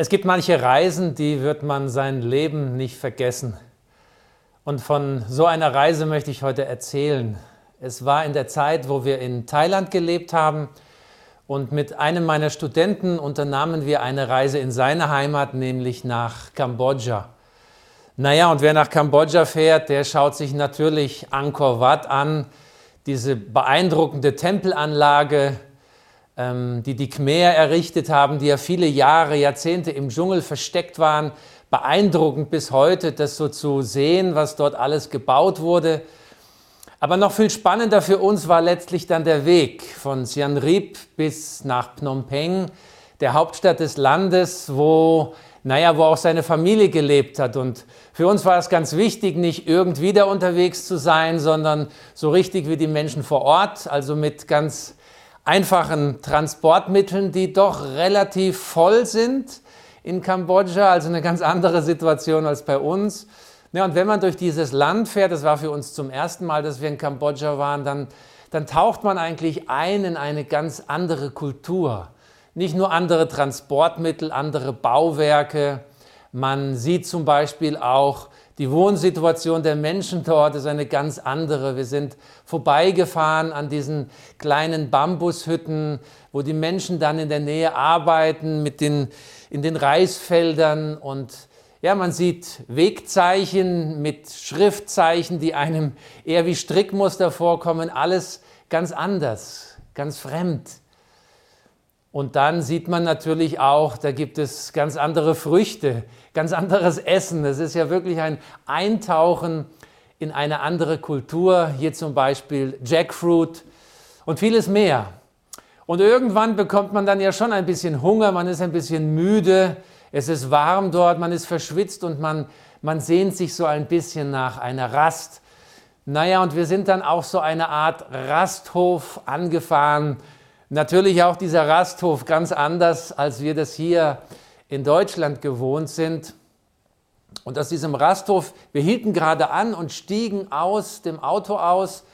Es gibt manche Reisen, die wird man sein Leben nicht vergessen. Und von so einer Reise möchte ich heute erzählen. Es war in der Zeit, wo wir in Thailand gelebt haben und mit einem meiner Studenten unternahmen wir eine Reise in seine Heimat, nämlich nach Kambodscha. Naja, und wer nach Kambodscha fährt, der schaut sich natürlich Angkor Wat an, diese beeindruckende Tempelanlage, die die Khmer errichtet haben, die ja viele Jahre, Jahrzehnte im Dschungel versteckt waren. Beeindruckend bis heute, das so zu sehen, was dort alles gebaut wurde. Aber noch viel spannender für uns war letztlich dann der Weg von Siem Reap bis nach Phnom Penh, der Hauptstadt des Landes, wo, naja, wo auch seine Familie gelebt hat. Und für uns war es ganz wichtig, nicht irgendwie da unterwegs zu sein, sondern so richtig wie die Menschen vor Ort, also mit ganz einfachen Transportmitteln, die doch relativ voll sind in Kambodscha, also eine ganz andere Situation als bei uns. Ja, und wenn man durch dieses Land fährt, das war für uns zum ersten Mal, dass wir in Kambodscha waren, dann, dann taucht man eigentlich ein in eine ganz andere Kultur. Nicht nur andere Transportmittel, andere Bauwerke. Man sieht zum Beispiel auch die Wohnsituation der Menschen dort ist eine ganz andere. Wir sind vorbeigefahren an diesen kleinen Bambushütten, wo die Menschen dann in der Nähe arbeiten mit den, in den Reisfeldern und ja, man sieht Wegzeichen mit Schriftzeichen, die einem eher wie Strickmuster vorkommen, alles ganz anders, ganz fremd. Und dann sieht man natürlich auch, da gibt es ganz andere Früchte, ganz anderes Essen. Das ist ja wirklich ein Eintauchen in eine andere Kultur. Hier zum Beispiel Jackfruit und vieles mehr. Und irgendwann bekommt man dann ja schon ein bisschen Hunger, man ist ein bisschen müde, es ist warm dort, man ist verschwitzt und man, man sehnt sich so ein bisschen nach einer Rast. Naja, und wir sind dann auch so eine Art Rasthof angefahren Natürlich auch dieser Rasthof ganz anders, als wir das hier in Deutschland gewohnt sind. Und aus diesem Rasthof, wir hielten gerade an und stiegen aus dem Auto aus.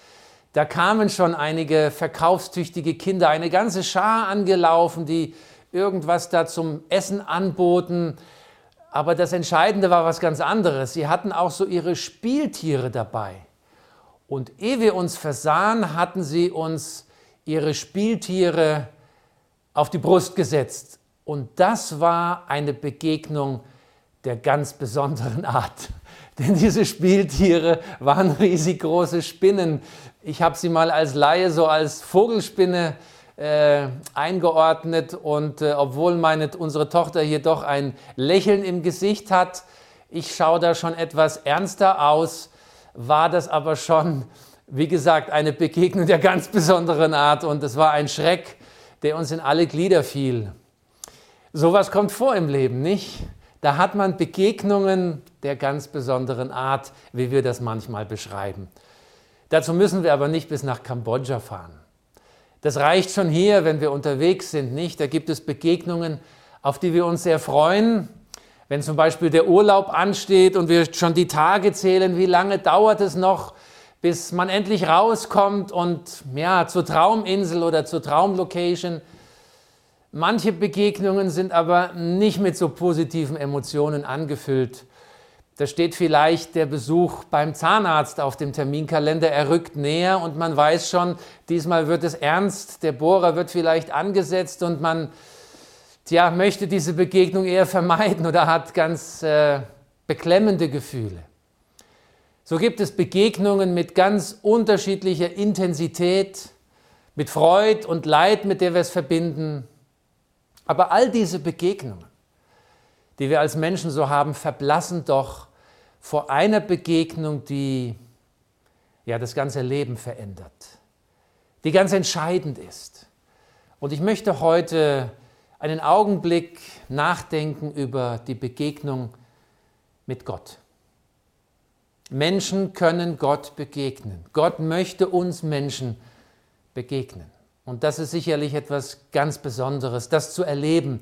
Da kamen schon einige verkaufstüchtige Kinder, eine ganze Schar angelaufen, die irgendwas da zum Essen anboten. Aber das Entscheidende war was ganz anderes. Sie hatten auch so ihre Spieltiere dabei. Und ehe wir uns versahen, hatten sie uns ihre Spieltiere auf die Brust gesetzt. Und das war eine Begegnung der ganz besonderen Art. Denn diese Spieltiere waren riesig große Spinnen. Ich habe sie mal als Laie so als Vogelspinne äh, eingeordnet und äh, obwohl meine, unsere Tochter hier doch ein Lächeln im Gesicht hat, ich schaue da schon etwas ernster aus, war das aber schon wie gesagt, eine Begegnung der ganz besonderen Art und es war ein Schreck, der uns in alle Glieder fiel. Sowas kommt vor im Leben, nicht? Da hat man Begegnungen der ganz besonderen Art, wie wir das manchmal beschreiben. Dazu müssen wir aber nicht bis nach Kambodscha fahren. Das reicht schon hier, wenn wir unterwegs sind, nicht? Da gibt es Begegnungen, auf die wir uns sehr freuen. Wenn zum Beispiel der Urlaub ansteht und wir schon die Tage zählen, wie lange dauert es noch, bis man endlich rauskommt und ja, zur Trauminsel oder zur Traumlocation. Manche Begegnungen sind aber nicht mit so positiven Emotionen angefüllt. Da steht vielleicht der Besuch beim Zahnarzt auf dem Terminkalender, er rückt näher und man weiß schon, diesmal wird es ernst, der Bohrer wird vielleicht angesetzt und man tja, möchte diese Begegnung eher vermeiden oder hat ganz äh, beklemmende Gefühle. So gibt es Begegnungen mit ganz unterschiedlicher Intensität, mit Freud und Leid, mit der wir es verbinden. Aber all diese Begegnungen, die wir als Menschen so haben, verblassen doch vor einer Begegnung, die ja das ganze Leben verändert, die ganz entscheidend ist. Und ich möchte heute einen Augenblick nachdenken über die Begegnung mit Gott. Menschen können Gott begegnen. Gott möchte uns Menschen begegnen. Und das ist sicherlich etwas ganz Besonderes, das zu erleben.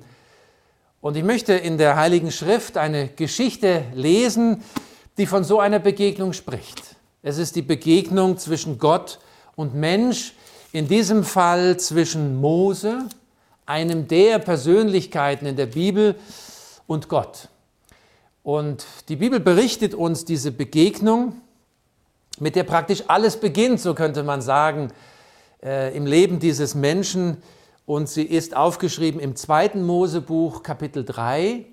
Und ich möchte in der Heiligen Schrift eine Geschichte lesen, die von so einer Begegnung spricht. Es ist die Begegnung zwischen Gott und Mensch, in diesem Fall zwischen Mose, einem der Persönlichkeiten in der Bibel, und Gott. Und die Bibel berichtet uns diese Begegnung, mit der praktisch alles beginnt, so könnte man sagen, äh, im Leben dieses Menschen. Und sie ist aufgeschrieben im zweiten Mosebuch, Kapitel 3.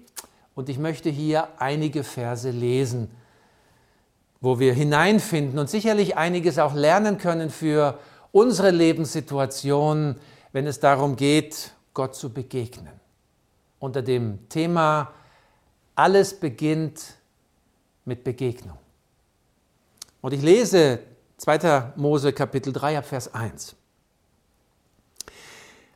Und ich möchte hier einige Verse lesen, wo wir hineinfinden und sicherlich einiges auch lernen können für unsere Lebenssituation, wenn es darum geht, Gott zu begegnen. Unter dem Thema alles beginnt mit Begegnung. Und ich lese 2. Mose Kapitel 3 ab Vers 1.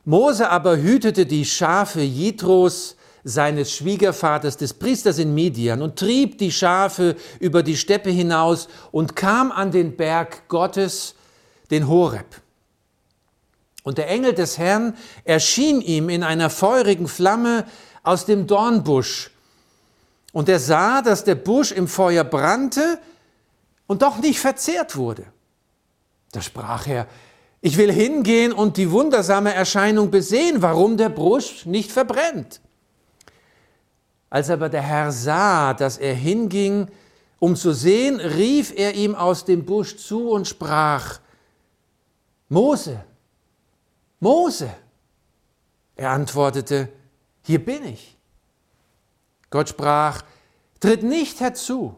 Mose aber hütete die Schafe Jitros, seines Schwiegervaters, des Priesters in Midian, und trieb die Schafe über die Steppe hinaus und kam an den Berg Gottes, den Horeb. Und der Engel des Herrn erschien ihm in einer feurigen Flamme aus dem Dornbusch und er sah, dass der Busch im Feuer brannte und doch nicht verzehrt wurde. Da sprach er, ich will hingehen und die wundersame Erscheinung besehen, warum der Busch nicht verbrennt. Als aber der Herr sah, dass er hinging, um zu sehen, rief er ihm aus dem Busch zu und sprach, Mose, Mose. Er antwortete, hier bin ich. Gott sprach, tritt nicht herzu,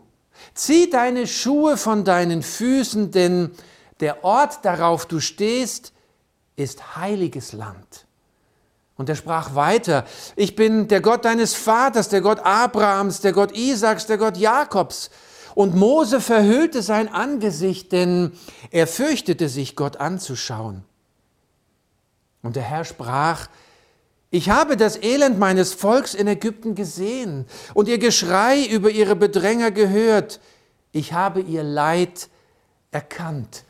zieh deine Schuhe von deinen Füßen, denn der Ort, darauf du stehst, ist heiliges Land. Und er sprach weiter, ich bin der Gott deines Vaters, der Gott Abrahams, der Gott Isaaks, der Gott Jakobs. Und Mose verhüllte sein Angesicht, denn er fürchtete sich, Gott anzuschauen. Und der Herr sprach, ich habe das Elend meines Volks in Ägypten gesehen und ihr Geschrei über ihre Bedränger gehört. Ich habe ihr Leid erkannt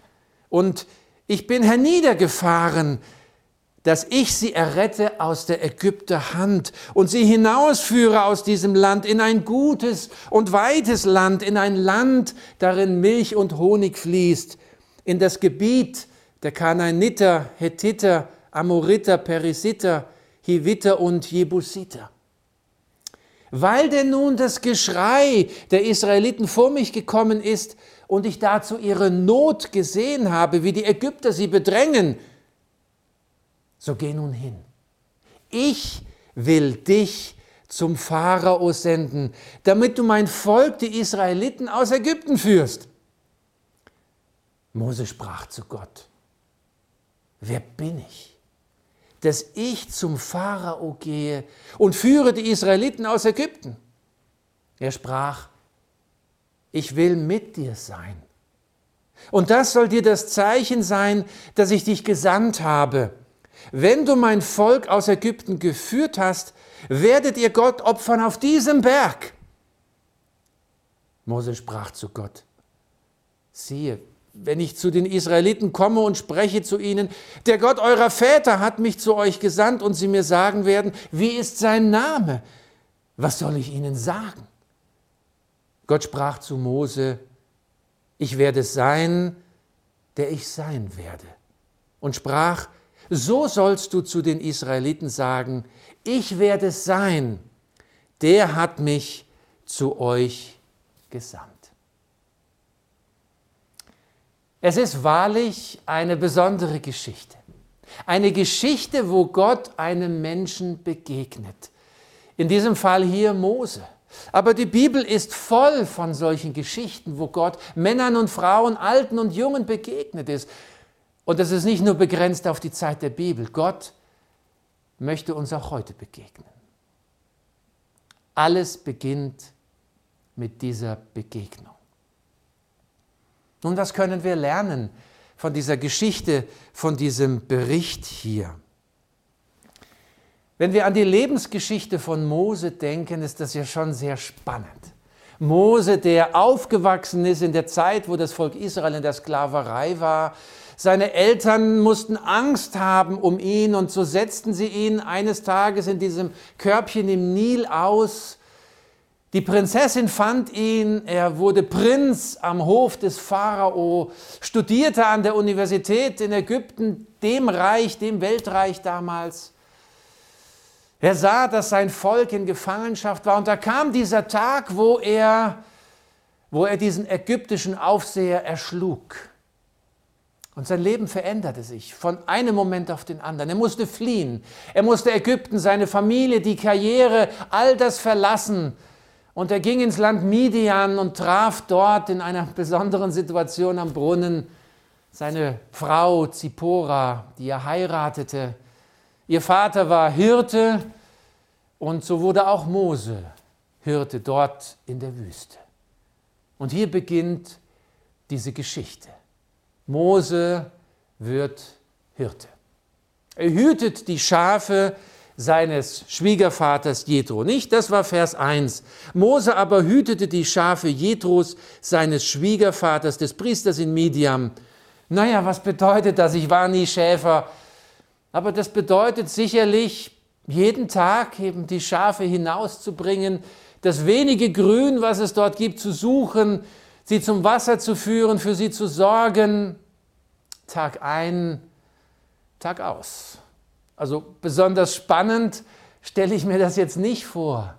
und ich bin herniedergefahren, dass ich sie errette aus der Ägypter Hand und sie hinausführe aus diesem Land in ein gutes und weites Land, in ein Land, darin Milch und Honig fließt, in das Gebiet der Kanaaniter, Hethiter, Amoriter, Perisiter, Hiviter und Jebusiter. Weil denn nun das Geschrei der Israeliten vor mich gekommen ist und ich dazu ihre Not gesehen habe, wie die Ägypter sie bedrängen, so geh nun hin. Ich will dich zum Pharao senden, damit du mein Volk, die Israeliten, aus Ägypten führst. Mose sprach zu Gott, wer bin ich? Dass ich zum Pharao gehe und führe die Israeliten aus Ägypten. Er sprach, ich will mit dir sein. Und das soll dir das Zeichen sein, dass ich dich gesandt habe. Wenn du mein Volk aus Ägypten geführt hast, werdet ihr Gott opfern auf diesem Berg. Mose sprach zu Gott, siehe, wenn ich zu den Israeliten komme und spreche zu ihnen, der Gott eurer Väter hat mich zu euch gesandt und sie mir sagen werden, wie ist sein Name? Was soll ich ihnen sagen? Gott sprach zu Mose, ich werde sein, der ich sein werde. Und sprach, so sollst du zu den Israeliten sagen, ich werde sein, der hat mich zu euch gesandt. Es ist wahrlich eine besondere Geschichte. Eine Geschichte, wo Gott einem Menschen begegnet. In diesem Fall hier Mose. Aber die Bibel ist voll von solchen Geschichten, wo Gott Männern und Frauen, Alten und Jungen begegnet ist. Und das ist nicht nur begrenzt auf die Zeit der Bibel. Gott möchte uns auch heute begegnen. Alles beginnt mit dieser Begegnung. Nun, was können wir lernen von dieser Geschichte, von diesem Bericht hier? Wenn wir an die Lebensgeschichte von Mose denken, ist das ja schon sehr spannend. Mose, der aufgewachsen ist in der Zeit, wo das Volk Israel in der Sklaverei war, seine Eltern mussten Angst haben um ihn und so setzten sie ihn eines Tages in diesem Körbchen im Nil aus die Prinzessin fand ihn, er wurde Prinz am Hof des Pharao, studierte an der Universität in Ägypten, dem Reich, dem Weltreich damals. Er sah, dass sein Volk in Gefangenschaft war und da kam dieser Tag, wo er, wo er diesen ägyptischen Aufseher erschlug. Und sein Leben veränderte sich von einem Moment auf den anderen. Er musste fliehen. Er musste Ägypten, seine Familie, die Karriere, all das verlassen. Und er ging ins Land Midian und traf dort in einer besonderen Situation am Brunnen seine Frau Zippora, die er heiratete. Ihr Vater war Hirte und so wurde auch Mose Hirte dort in der Wüste. Und hier beginnt diese Geschichte. Mose wird Hirte. Er hütet die Schafe seines Schwiegervaters Jethro. Nicht, das war Vers 1. Mose aber hütete die Schafe Jethros, seines Schwiegervaters, des Priesters in Midian. Naja, was bedeutet das? Ich war nie Schäfer. Aber das bedeutet sicherlich, jeden Tag eben die Schafe hinauszubringen, das wenige Grün, was es dort gibt, zu suchen, sie zum Wasser zu führen, für sie zu sorgen, Tag ein, Tag aus. Also besonders spannend stelle ich mir das jetzt nicht vor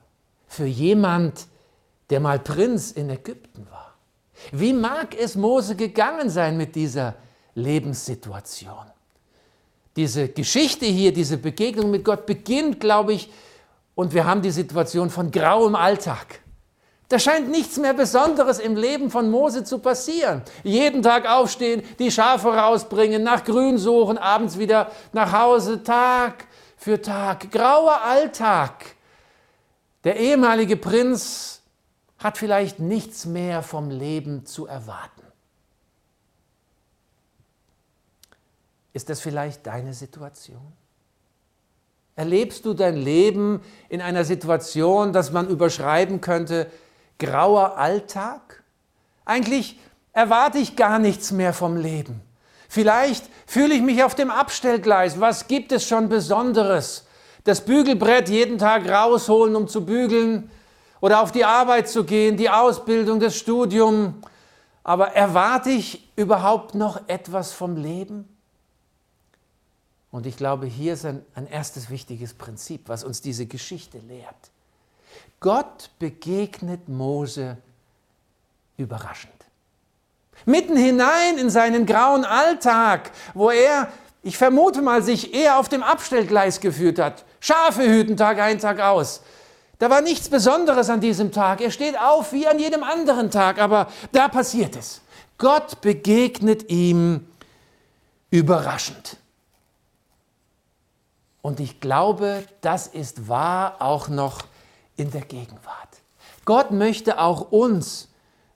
für jemand, der mal Prinz in Ägypten war. Wie mag es Mose gegangen sein mit dieser Lebenssituation? Diese Geschichte hier, diese Begegnung mit Gott beginnt, glaube ich, und wir haben die Situation von grauem Alltag. Da scheint nichts mehr Besonderes im Leben von Mose zu passieren. Jeden Tag aufstehen, die Schafe rausbringen, nach Grün suchen, abends wieder nach Hause, Tag für Tag. Grauer Alltag. Der ehemalige Prinz hat vielleicht nichts mehr vom Leben zu erwarten. Ist das vielleicht deine Situation? Erlebst du dein Leben in einer Situation, dass man überschreiben könnte, grauer Alltag? Eigentlich erwarte ich gar nichts mehr vom Leben. Vielleicht fühle ich mich auf dem Abstellgleis. Was gibt es schon Besonderes? Das Bügelbrett jeden Tag rausholen, um zu bügeln oder auf die Arbeit zu gehen, die Ausbildung, das Studium. Aber erwarte ich überhaupt noch etwas vom Leben? Und ich glaube, hier ist ein, ein erstes wichtiges Prinzip, was uns diese Geschichte lehrt. Gott begegnet Mose überraschend. Mitten hinein in seinen grauen Alltag, wo er, ich vermute mal, sich eher auf dem Abstellgleis geführt hat. Schafe hüten Tag ein, Tag aus. Da war nichts Besonderes an diesem Tag. Er steht auf wie an jedem anderen Tag, aber da passiert es. Gott begegnet ihm überraschend. Und ich glaube, das ist wahr auch noch in der Gegenwart. Gott möchte auch uns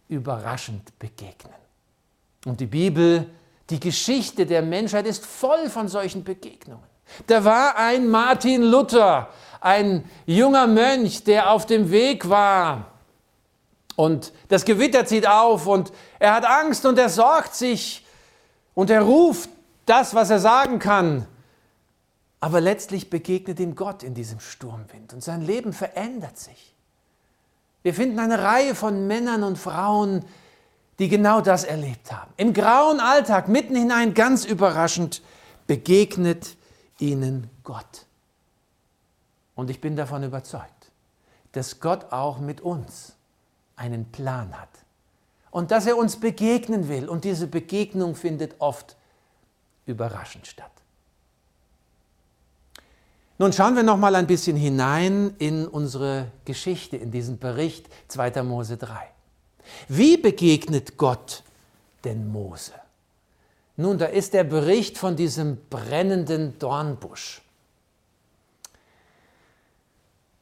überraschend begegnen. Und die Bibel, die Geschichte der Menschheit ist voll von solchen Begegnungen. Da war ein Martin Luther, ein junger Mönch, der auf dem Weg war. Und das Gewitter zieht auf und er hat Angst und er sorgt sich und er ruft das, was er sagen kann. Aber letztlich begegnet ihm Gott in diesem Sturmwind und sein Leben verändert sich. Wir finden eine Reihe von Männern und Frauen, die genau das erlebt haben. Im grauen Alltag, mitten hinein, ganz überraschend, begegnet ihnen Gott. Und ich bin davon überzeugt, dass Gott auch mit uns einen Plan hat und dass er uns begegnen will. Und diese Begegnung findet oft überraschend statt. Nun schauen wir noch mal ein bisschen hinein in unsere Geschichte, in diesen Bericht 2. Mose 3. Wie begegnet Gott denn Mose? Nun, da ist der Bericht von diesem brennenden Dornbusch.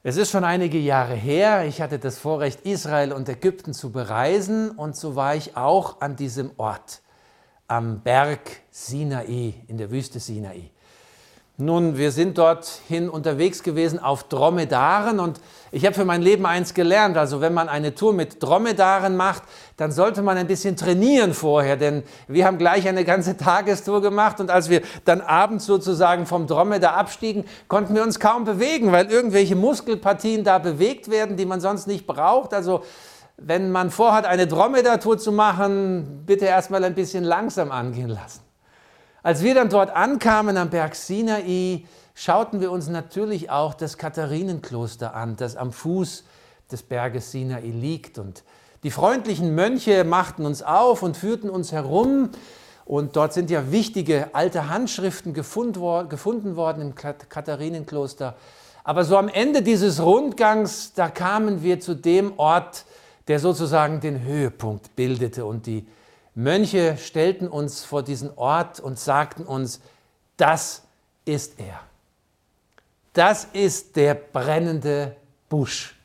Es ist schon einige Jahre her, ich hatte das Vorrecht, Israel und Ägypten zu bereisen und so war ich auch an diesem Ort, am Berg Sinai, in der Wüste Sinai. Nun, wir sind dorthin unterwegs gewesen auf Dromedaren und ich habe für mein Leben eins gelernt. Also wenn man eine Tour mit Dromedaren macht, dann sollte man ein bisschen trainieren vorher, denn wir haben gleich eine ganze Tagestour gemacht und als wir dann abends sozusagen vom Dromedar abstiegen, konnten wir uns kaum bewegen, weil irgendwelche Muskelpartien da bewegt werden, die man sonst nicht braucht. Also wenn man vorhat, eine Dromedar-Tour zu machen, bitte erstmal ein bisschen langsam angehen lassen. Als wir dann dort ankamen am Berg Sinai, schauten wir uns natürlich auch das Katharinenkloster an, das am Fuß des Berges Sinai liegt. Und die freundlichen Mönche machten uns auf und führten uns herum. Und dort sind ja wichtige alte Handschriften gefunden worden im Katharinenkloster. Aber so am Ende dieses Rundgangs, da kamen wir zu dem Ort, der sozusagen den Höhepunkt bildete. Und die Mönche stellten uns vor diesen Ort und sagten uns, das ist er. Das ist der brennende Busch.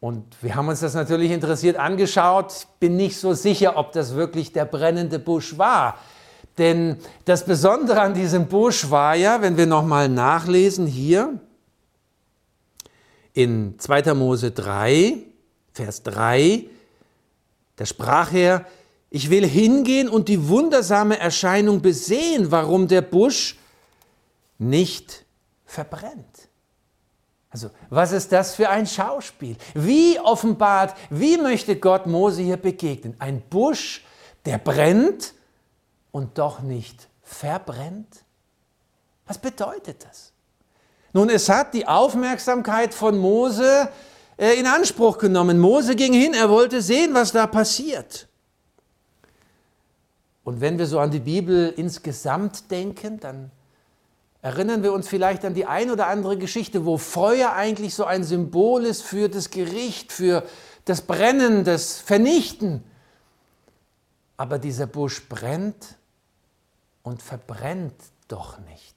Und wir haben uns das natürlich interessiert angeschaut. Ich bin nicht so sicher, ob das wirklich der brennende Busch war. Denn das Besondere an diesem Busch war ja, wenn wir nochmal nachlesen hier in 2. Mose 3, Vers 3, da sprach er, ich will hingehen und die wundersame Erscheinung besehen, warum der Busch nicht verbrennt. Also, was ist das für ein Schauspiel? Wie offenbart, wie möchte Gott Mose hier begegnen? Ein Busch, der brennt und doch nicht verbrennt? Was bedeutet das? Nun, es hat die Aufmerksamkeit von Mose äh, in Anspruch genommen. Mose ging hin, er wollte sehen, was da passiert. Und wenn wir so an die Bibel insgesamt denken, dann erinnern wir uns vielleicht an die ein oder andere Geschichte, wo Feuer eigentlich so ein Symbol ist für das Gericht, für das Brennen, das Vernichten. Aber dieser Busch brennt und verbrennt doch nicht.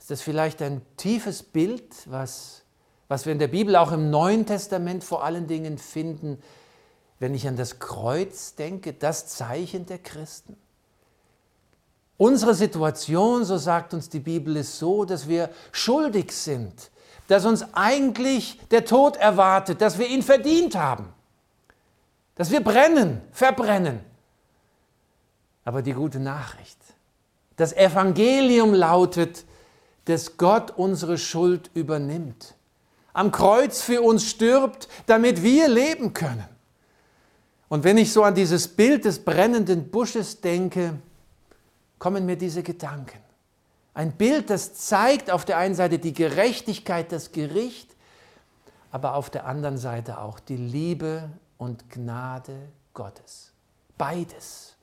Ist das vielleicht ein tiefes Bild, was, was wir in der Bibel auch im Neuen Testament vor allen Dingen finden, wenn ich an das Kreuz denke, das Zeichen der Christen? Unsere Situation, so sagt uns die Bibel, ist so, dass wir schuldig sind, dass uns eigentlich der Tod erwartet, dass wir ihn verdient haben, dass wir brennen, verbrennen. Aber die gute Nachricht, das Evangelium lautet, dass Gott unsere Schuld übernimmt, am Kreuz für uns stirbt, damit wir leben können. Und wenn ich so an dieses Bild des brennenden Busches denke, kommen mir diese Gedanken. Ein Bild, das zeigt auf der einen Seite die Gerechtigkeit, das Gericht, aber auf der anderen Seite auch die Liebe und Gnade Gottes. Beides.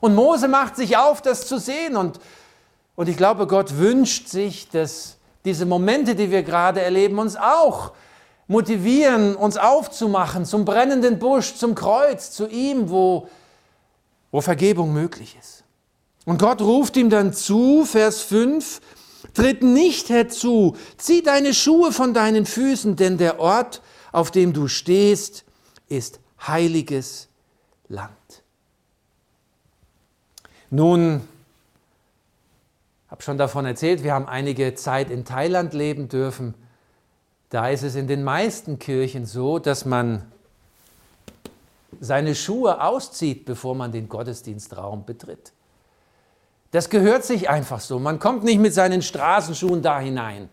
Und Mose macht sich auf, das zu sehen. Und, und ich glaube, Gott wünscht sich, dass diese Momente, die wir gerade erleben, uns auch motivieren, uns aufzumachen zum brennenden Busch, zum Kreuz, zu ihm, wo, wo Vergebung möglich ist. Und Gott ruft ihm dann zu, Vers 5, Tritt nicht herzu, zieh deine Schuhe von deinen Füßen, denn der Ort, auf dem du stehst, ist heiliges Land. Nun, habe schon davon erzählt, wir haben einige Zeit in Thailand leben dürfen. Da ist es in den meisten Kirchen so, dass man seine Schuhe auszieht, bevor man den Gottesdienstraum betritt. Das gehört sich einfach so. Man kommt nicht mit seinen Straßenschuhen da hinein.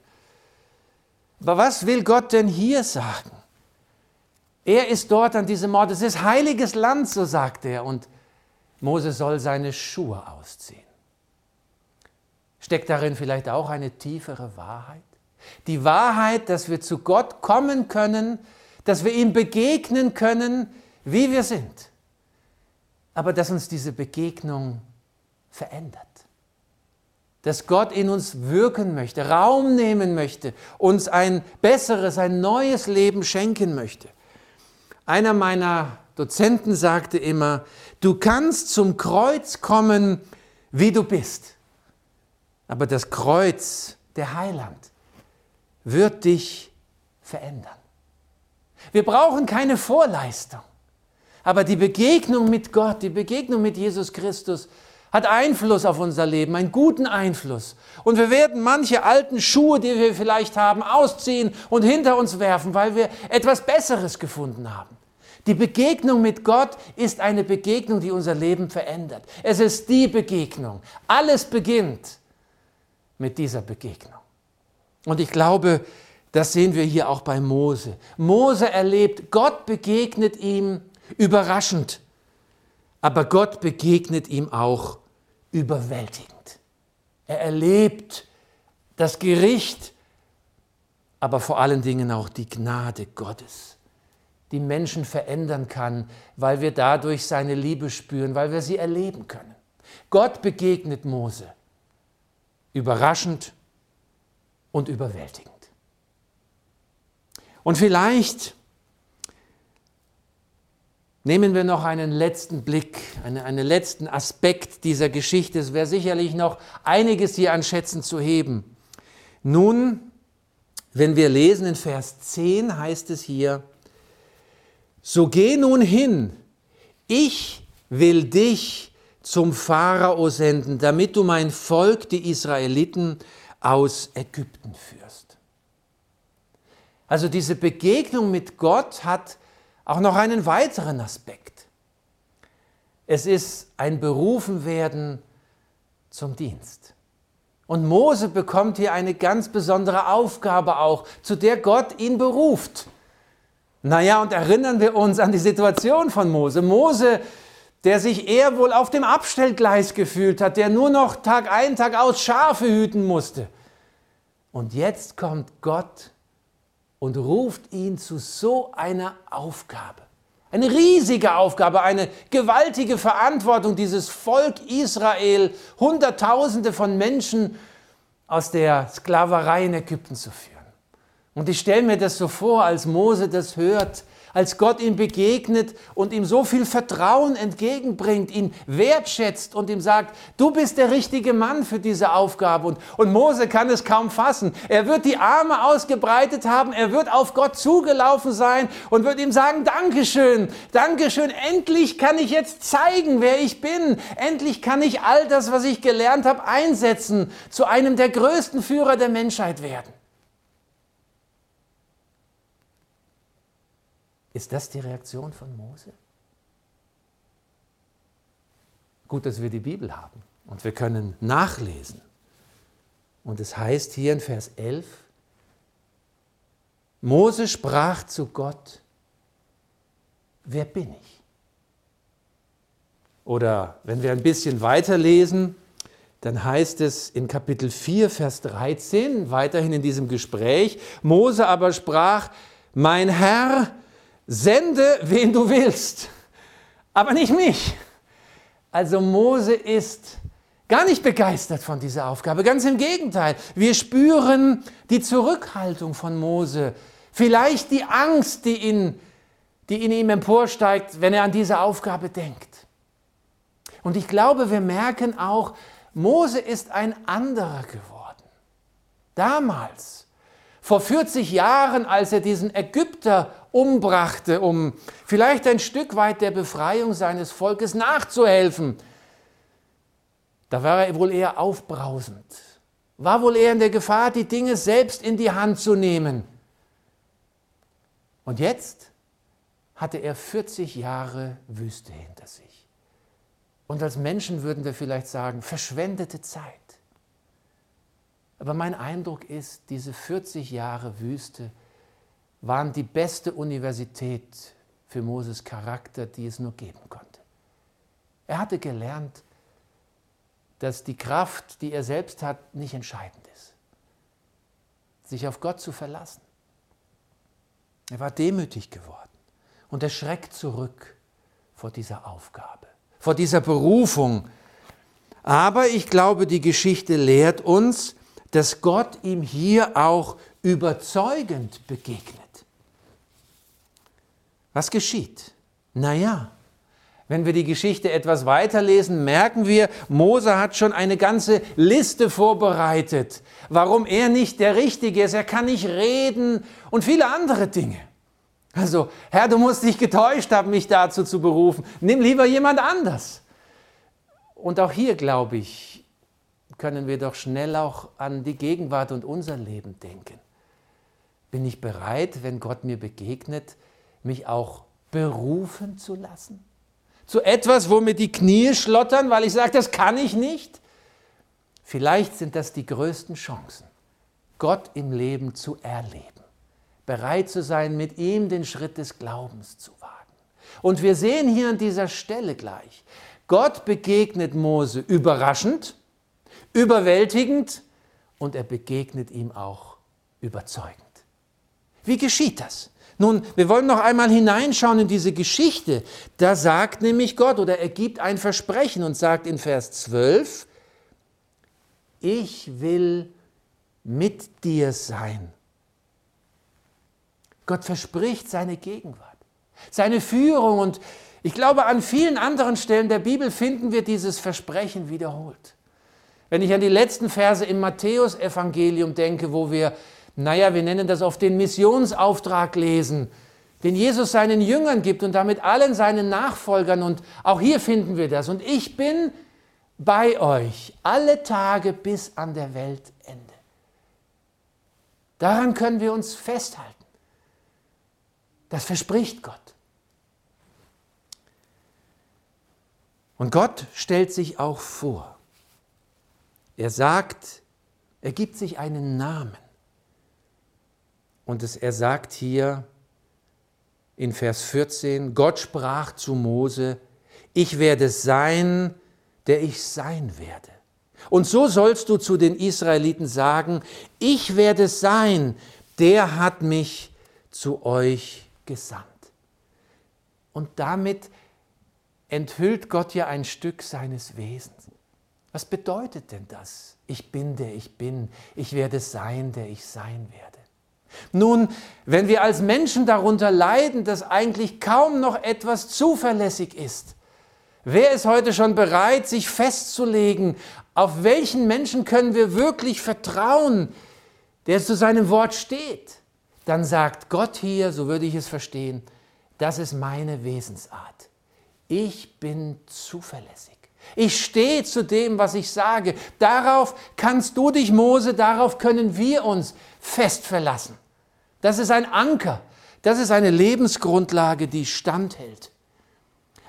Aber was will Gott denn hier sagen? Er ist dort an diesem Ort. Es ist heiliges Land, so sagt er. Und Mose soll seine Schuhe ausziehen. Steckt darin vielleicht auch eine tiefere Wahrheit? Die Wahrheit, dass wir zu Gott kommen können, dass wir ihm begegnen können, wie wir sind. Aber dass uns diese Begegnung verändert. Dass Gott in uns wirken möchte, Raum nehmen möchte, uns ein besseres, ein neues Leben schenken möchte. Einer meiner Dozenten sagte immer, du kannst zum Kreuz kommen, wie du bist. Aber das Kreuz, der Heiland, wird dich verändern. Wir brauchen keine Vorleistung. Aber die Begegnung mit Gott, die Begegnung mit Jesus Christus hat Einfluss auf unser Leben, einen guten Einfluss. Und wir werden manche alten Schuhe, die wir vielleicht haben, ausziehen und hinter uns werfen, weil wir etwas Besseres gefunden haben. Die Begegnung mit Gott ist eine Begegnung, die unser Leben verändert. Es ist die Begegnung. Alles beginnt mit dieser Begegnung. Und ich glaube, das sehen wir hier auch bei Mose. Mose erlebt, Gott begegnet ihm überraschend, aber Gott begegnet ihm auch überwältigend. Er erlebt das Gericht, aber vor allen Dingen auch die Gnade Gottes, die Menschen verändern kann, weil wir dadurch seine Liebe spüren, weil wir sie erleben können. Gott begegnet Mose. Überraschend und überwältigend. Und vielleicht nehmen wir noch einen letzten Blick, einen, einen letzten Aspekt dieser Geschichte. Es wäre sicherlich noch einiges hier an Schätzen zu heben. Nun, wenn wir lesen in Vers 10, heißt es hier, so geh nun hin, ich will dich zum Pharao senden, damit du mein Volk, die Israeliten, aus Ägypten führst. Also diese Begegnung mit Gott hat auch noch einen weiteren Aspekt. Es ist ein Berufenwerden zum Dienst. Und Mose bekommt hier eine ganz besondere Aufgabe auch, zu der Gott ihn beruft. Naja, und erinnern wir uns an die Situation von Mose. Mose der sich eher wohl auf dem Abstellgleis gefühlt hat, der nur noch Tag ein, Tag aus Schafe hüten musste. Und jetzt kommt Gott und ruft ihn zu so einer Aufgabe. Eine riesige Aufgabe, eine gewaltige Verantwortung, dieses Volk Israel, Hunderttausende von Menschen aus der Sklaverei in Ägypten zu führen. Und ich stelle mir das so vor, als Mose das hört, als Gott ihm begegnet und ihm so viel Vertrauen entgegenbringt, ihn wertschätzt und ihm sagt, du bist der richtige Mann für diese Aufgabe. Und, und Mose kann es kaum fassen. Er wird die Arme ausgebreitet haben, er wird auf Gott zugelaufen sein und wird ihm sagen, Dankeschön, Dankeschön, endlich kann ich jetzt zeigen, wer ich bin. Endlich kann ich all das, was ich gelernt habe, einsetzen, zu einem der größten Führer der Menschheit werden. Ist das die Reaktion von Mose? Gut, dass wir die Bibel haben und wir können nachlesen. Und es heißt hier in Vers 11, Mose sprach zu Gott, wer bin ich? Oder wenn wir ein bisschen weiterlesen, dann heißt es in Kapitel 4, Vers 13, weiterhin in diesem Gespräch, Mose aber sprach, mein Herr, sende, wen du willst, aber nicht mich. Also Mose ist gar nicht begeistert von dieser Aufgabe, ganz im Gegenteil. Wir spüren die Zurückhaltung von Mose, vielleicht die Angst, die in, die in ihm emporsteigt, wenn er an diese Aufgabe denkt. Und ich glaube, wir merken auch, Mose ist ein anderer geworden. Damals, vor 40 Jahren, als er diesen Ägypter umbrachte, um vielleicht ein Stück weit der Befreiung seines Volkes nachzuhelfen. Da war er wohl eher aufbrausend, war wohl eher in der Gefahr, die Dinge selbst in die Hand zu nehmen. Und jetzt hatte er 40 Jahre Wüste hinter sich. Und als Menschen würden wir vielleicht sagen, verschwendete Zeit. Aber mein Eindruck ist, diese 40 Jahre Wüste waren die beste Universität für Moses Charakter, die es nur geben konnte. Er hatte gelernt, dass die Kraft, die er selbst hat, nicht entscheidend ist. Sich auf Gott zu verlassen. Er war demütig geworden und er schreckt zurück vor dieser Aufgabe, vor dieser Berufung. Aber ich glaube, die Geschichte lehrt uns, dass Gott ihm hier auch überzeugend begegnet. Was geschieht? Naja, wenn wir die Geschichte etwas weiterlesen, merken wir, Mose hat schon eine ganze Liste vorbereitet, warum er nicht der Richtige ist. Er kann nicht reden und viele andere Dinge. Also, Herr, du musst dich getäuscht haben, mich dazu zu berufen. Nimm lieber jemand anders. Und auch hier, glaube ich, können wir doch schnell auch an die Gegenwart und unser Leben denken. Bin ich bereit, wenn Gott mir begegnet, mich auch berufen zu lassen? Zu etwas, wo mir die Knie schlottern, weil ich sage, das kann ich nicht? Vielleicht sind das die größten Chancen, Gott im Leben zu erleben, bereit zu sein, mit ihm den Schritt des Glaubens zu wagen. Und wir sehen hier an dieser Stelle gleich, Gott begegnet Mose überraschend, überwältigend und er begegnet ihm auch überzeugend. Wie geschieht das? Nun, wir wollen noch einmal hineinschauen in diese Geschichte. Da sagt nämlich Gott oder er gibt ein Versprechen und sagt in Vers 12, ich will mit dir sein. Gott verspricht seine Gegenwart, seine Führung und ich glaube, an vielen anderen Stellen der Bibel finden wir dieses Versprechen wiederholt. Wenn ich an die letzten Verse im Matthäusevangelium denke, wo wir, naja, wir nennen das oft den Missionsauftrag lesen, den Jesus seinen Jüngern gibt und damit allen seinen Nachfolgern. Und auch hier finden wir das. Und ich bin bei euch alle Tage bis an der Weltende. Daran können wir uns festhalten. Das verspricht Gott. Und Gott stellt sich auch vor. Er sagt, er gibt sich einen Namen. Und es, er sagt hier in Vers 14, Gott sprach zu Mose, ich werde sein, der ich sein werde. Und so sollst du zu den Israeliten sagen, ich werde sein, der hat mich zu euch gesandt. Und damit enthüllt Gott ja ein Stück seines Wesens. Was bedeutet denn das? Ich bin der ich bin, ich werde sein, der ich sein werde. Nun, wenn wir als Menschen darunter leiden, dass eigentlich kaum noch etwas zuverlässig ist, wer ist heute schon bereit, sich festzulegen, auf welchen Menschen können wir wirklich vertrauen, der zu seinem Wort steht? Dann sagt Gott hier, so würde ich es verstehen, das ist meine Wesensart. Ich bin zuverlässig. Ich stehe zu dem, was ich sage. Darauf kannst du dich, Mose, darauf können wir uns fest verlassen. Das ist ein Anker. Das ist eine Lebensgrundlage, die standhält.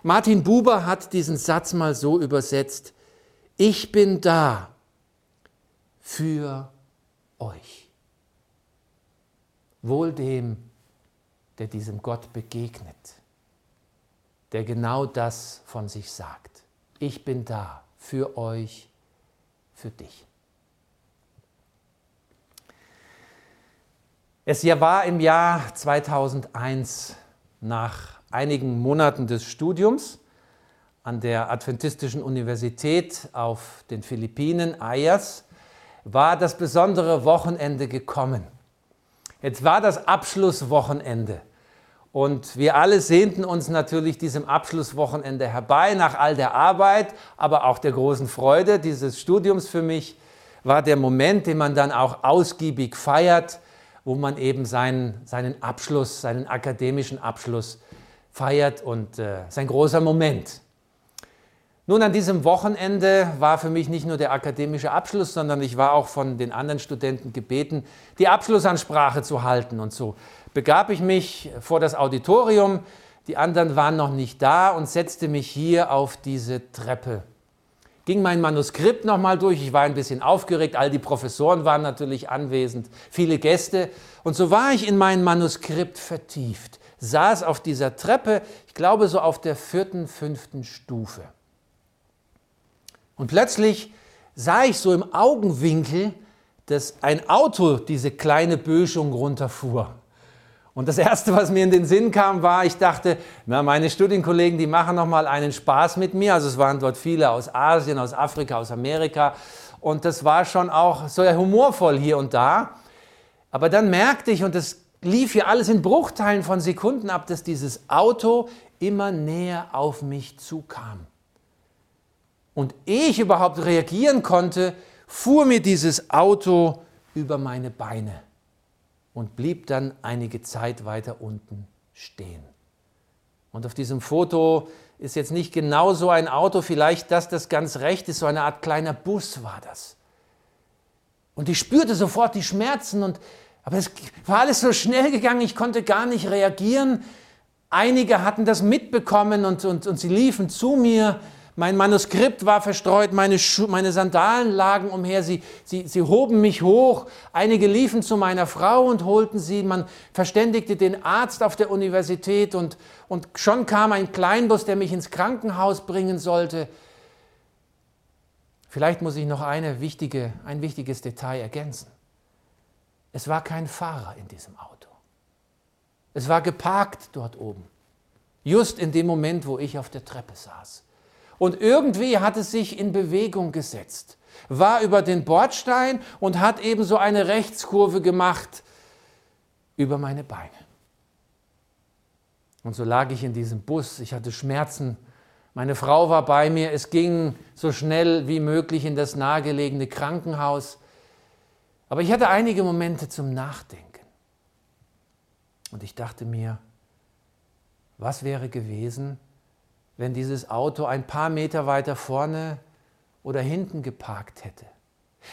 Martin Buber hat diesen Satz mal so übersetzt. Ich bin da für euch. Wohl dem, der diesem Gott begegnet der genau das von sich sagt. Ich bin da für euch, für dich. Es war im Jahr 2001 nach einigen Monaten des Studiums an der Adventistischen Universität auf den Philippinen, Ayas, war das besondere Wochenende gekommen. Jetzt war das Abschlusswochenende. Und wir alle sehnten uns natürlich diesem Abschlusswochenende herbei, nach all der Arbeit, aber auch der großen Freude dieses Studiums für mich, war der Moment, den man dann auch ausgiebig feiert, wo man eben seinen, seinen Abschluss, seinen akademischen Abschluss feiert und äh, sein großer Moment. Nun, an diesem Wochenende war für mich nicht nur der akademische Abschluss, sondern ich war auch von den anderen Studenten gebeten, die Abschlussansprache zu halten und so begab ich mich vor das Auditorium, die anderen waren noch nicht da und setzte mich hier auf diese Treppe. Ging mein Manuskript nochmal durch, ich war ein bisschen aufgeregt, all die Professoren waren natürlich anwesend, viele Gäste. Und so war ich in mein Manuskript vertieft, saß auf dieser Treppe, ich glaube so auf der vierten, fünften Stufe. Und plötzlich sah ich so im Augenwinkel, dass ein Auto diese kleine Böschung runterfuhr. Und das Erste, was mir in den Sinn kam, war, ich dachte, na, meine Studienkollegen, die machen noch mal einen Spaß mit mir. Also es waren dort viele aus Asien, aus Afrika, aus Amerika. Und das war schon auch so humorvoll hier und da. Aber dann merkte ich, und das lief hier alles in Bruchteilen von Sekunden ab, dass dieses Auto immer näher auf mich zukam. Und ehe ich überhaupt reagieren konnte, fuhr mir dieses Auto über meine Beine und blieb dann einige Zeit weiter unten stehen. Und auf diesem Foto ist jetzt nicht genau so ein Auto, vielleicht das, das ganz recht ist, so eine Art kleiner Bus war das. Und ich spürte sofort die Schmerzen und aber es war alles so schnell gegangen, ich konnte gar nicht reagieren. Einige hatten das mitbekommen und, und, und sie liefen zu mir mein Manuskript war verstreut, meine, Schu meine Sandalen lagen umher, sie, sie, sie hoben mich hoch. Einige liefen zu meiner Frau und holten sie. Man verständigte den Arzt auf der Universität und, und schon kam ein Kleinbus, der mich ins Krankenhaus bringen sollte. Vielleicht muss ich noch eine wichtige, ein wichtiges Detail ergänzen. Es war kein Fahrer in diesem Auto. Es war geparkt dort oben. Just in dem Moment, wo ich auf der Treppe saß. Und irgendwie hat es sich in Bewegung gesetzt, war über den Bordstein und hat eben so eine Rechtskurve gemacht über meine Beine. Und so lag ich in diesem Bus, ich hatte Schmerzen, meine Frau war bei mir, es ging so schnell wie möglich in das nahegelegene Krankenhaus. Aber ich hatte einige Momente zum Nachdenken. Und ich dachte mir, was wäre gewesen, wenn dieses Auto ein paar Meter weiter vorne oder hinten geparkt hätte?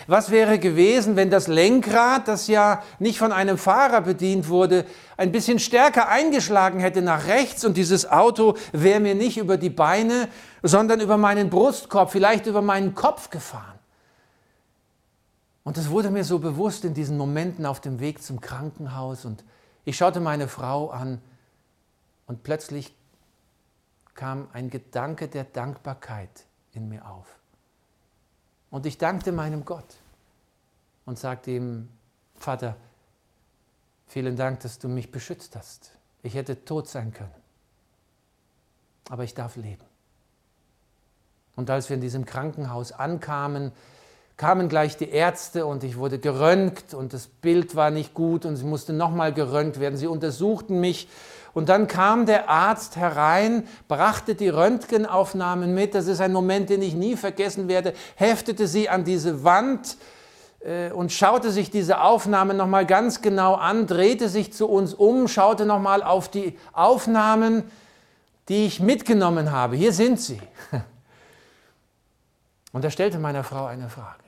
Was wäre gewesen, wenn das Lenkrad, das ja nicht von einem Fahrer bedient wurde, ein bisschen stärker eingeschlagen hätte nach rechts und dieses Auto wäre mir nicht über die Beine, sondern über meinen Brustkorb, vielleicht über meinen Kopf gefahren? Und es wurde mir so bewusst in diesen Momenten auf dem Weg zum Krankenhaus und ich schaute meine Frau an und plötzlich kam ein Gedanke der Dankbarkeit in mir auf. Und ich dankte meinem Gott und sagte ihm, Vater, vielen Dank, dass du mich beschützt hast. Ich hätte tot sein können, aber ich darf leben. Und als wir in diesem Krankenhaus ankamen, kamen gleich die Ärzte und ich wurde geröntgt und das Bild war nicht gut und sie musste nochmal geröntgt werden. Sie untersuchten mich und dann kam der Arzt herein, brachte die Röntgenaufnahmen mit. Das ist ein Moment, den ich nie vergessen werde. Heftete sie an diese Wand äh, und schaute sich diese Aufnahmen nochmal ganz genau an, drehte sich zu uns um, schaute nochmal auf die Aufnahmen, die ich mitgenommen habe. Hier sind sie. Und er stellte meiner Frau eine Frage.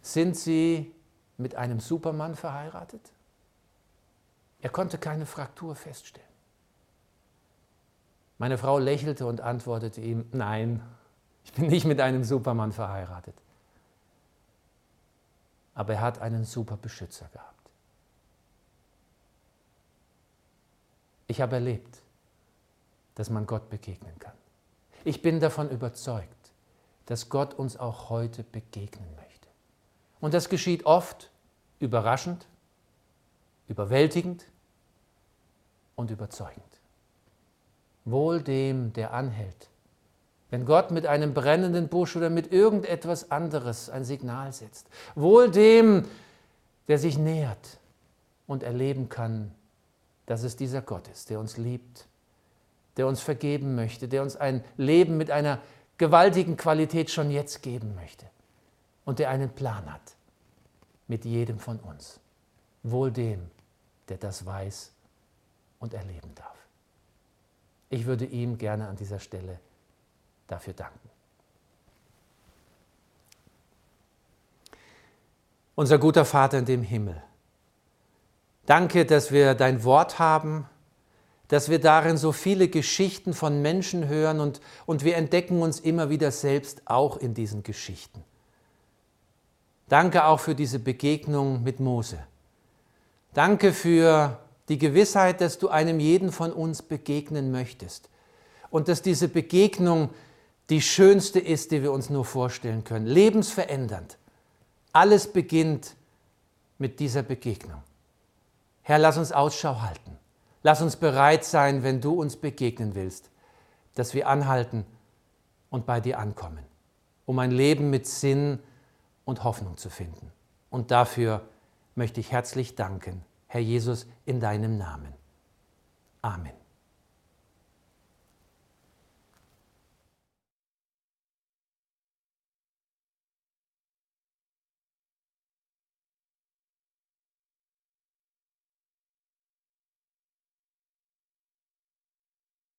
Sind Sie mit einem Supermann verheiratet? Er konnte keine Fraktur feststellen. Meine Frau lächelte und antwortete ihm, nein, ich bin nicht mit einem Supermann verheiratet. Aber er hat einen super Beschützer gehabt. Ich habe erlebt, dass man Gott begegnen kann. Ich bin davon überzeugt, dass Gott uns auch heute begegnen möchte. Und das geschieht oft überraschend, überwältigend und überzeugend. Wohl dem, der anhält. Wenn Gott mit einem brennenden Busch oder mit irgendetwas anderes ein Signal setzt. Wohl dem, der sich nähert und erleben kann, dass es dieser Gott ist, der uns liebt, der uns vergeben möchte, der uns ein Leben mit einer gewaltigen Qualität schon jetzt geben möchte und der einen Plan hat mit jedem von uns. Wohl dem, der das weiß und erleben darf. Ich würde ihm gerne an dieser Stelle dafür danken. Unser guter Vater in dem Himmel, danke, dass wir dein Wort haben, dass wir darin so viele Geschichten von Menschen hören und, und wir entdecken uns immer wieder selbst auch in diesen Geschichten. Danke auch für diese Begegnung mit Mose. Danke für die Gewissheit, dass du einem jeden von uns begegnen möchtest und dass diese Begegnung die schönste ist, die wir uns nur vorstellen können, lebensverändernd. Alles beginnt mit dieser Begegnung. Herr, lass uns Ausschau halten. Lass uns bereit sein, wenn du uns begegnen willst, dass wir anhalten und bei dir ankommen, um ein Leben mit Sinn und Hoffnung zu finden. Und dafür möchte ich herzlich danken, Herr Jesus, in deinem Namen. Amen.